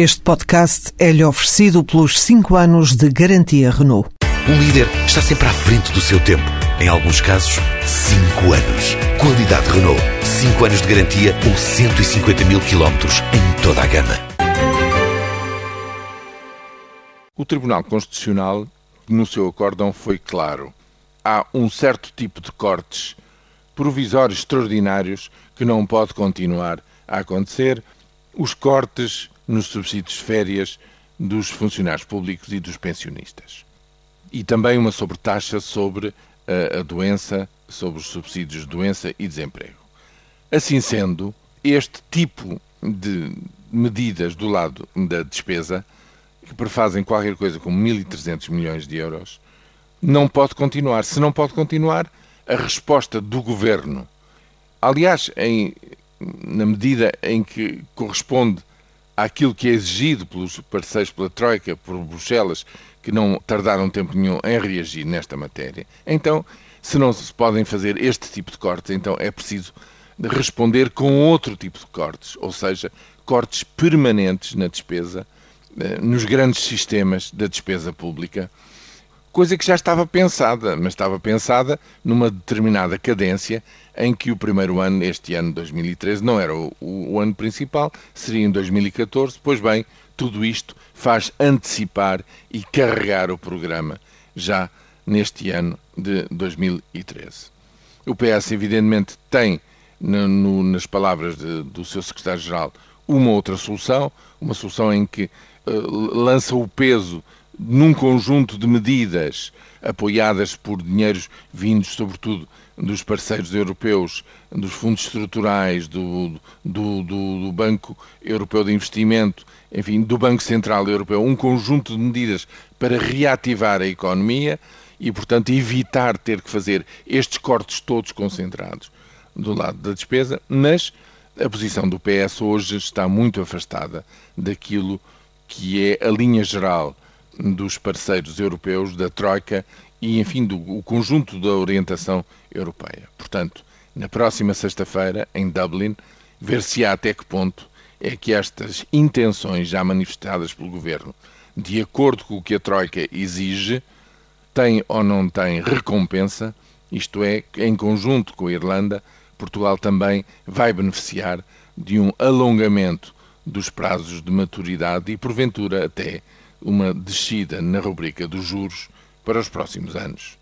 Este podcast é-lhe oferecido pelos 5 anos de garantia Renault. Um líder está sempre à frente do seu tempo. Em alguns casos, 5 anos. Qualidade Renault. 5 anos de garantia ou 150 mil quilómetros em toda a gama. O Tribunal Constitucional, no seu acórdão, foi claro. Há um certo tipo de cortes provisórios extraordinários que não pode continuar a acontecer. Os cortes nos subsídios de férias dos funcionários públicos e dos pensionistas. E também uma sobretaxa sobre a, a doença, sobre os subsídios de doença e desemprego. Assim sendo, este tipo de medidas do lado da despesa, que prefazem qualquer coisa como 1.300 milhões de euros, não pode continuar. Se não pode continuar, a resposta do governo, aliás, em, na medida em que corresponde àquilo que é exigido pelos parceiros pela Troika, por Bruxelas, que não tardaram tempo nenhum em reagir nesta matéria. Então, se não se podem fazer este tipo de cortes, então é preciso responder com outro tipo de cortes, ou seja, cortes permanentes na despesa, eh, nos grandes sistemas da despesa pública, coisa que já estava pensada, mas estava pensada numa determinada cadência em que o primeiro ano, este ano 2013, não era o, o, ano principal, seria em 2014. Pois bem, tudo isto faz antecipar e carregar o programa já neste ano de 2013. O PS, evidentemente, tem, no, no, nas palavras de, do seu secretário-geral, uma outra solução, uma solução em que uh, lança o peso num conjunto de medidas apoiadas por dinheiros vindos, sobretudo, dos parceiros europeus, dos fundos estruturais, do, do, do, do, Banco Europeu de Investimento, enfim, do Banco Central Europeu, um conjunto de medidas para reativar a economia e, portanto, evitar ter que fazer estes cortes todos concentrados do lado da despesa, mas a posição do PS hoje está muito afastada daquilo que é a linha geral dos parceiros europeus, da Troika e, enfim, do conjunto da orientação europeia. Portanto, na próxima sexta-feira, em Dublin, ver-se-á até que ponto é que estas intenções já manifestadas pelo governo, de acordo com o que a Troika exige, têm ou não têm recompensa, isto é, em conjunto com a Irlanda, Portugal também vai beneficiar de um alongamento dos prazos de maturidade e, porventura, até uma descida na rubrica dos juros para os próximos anos.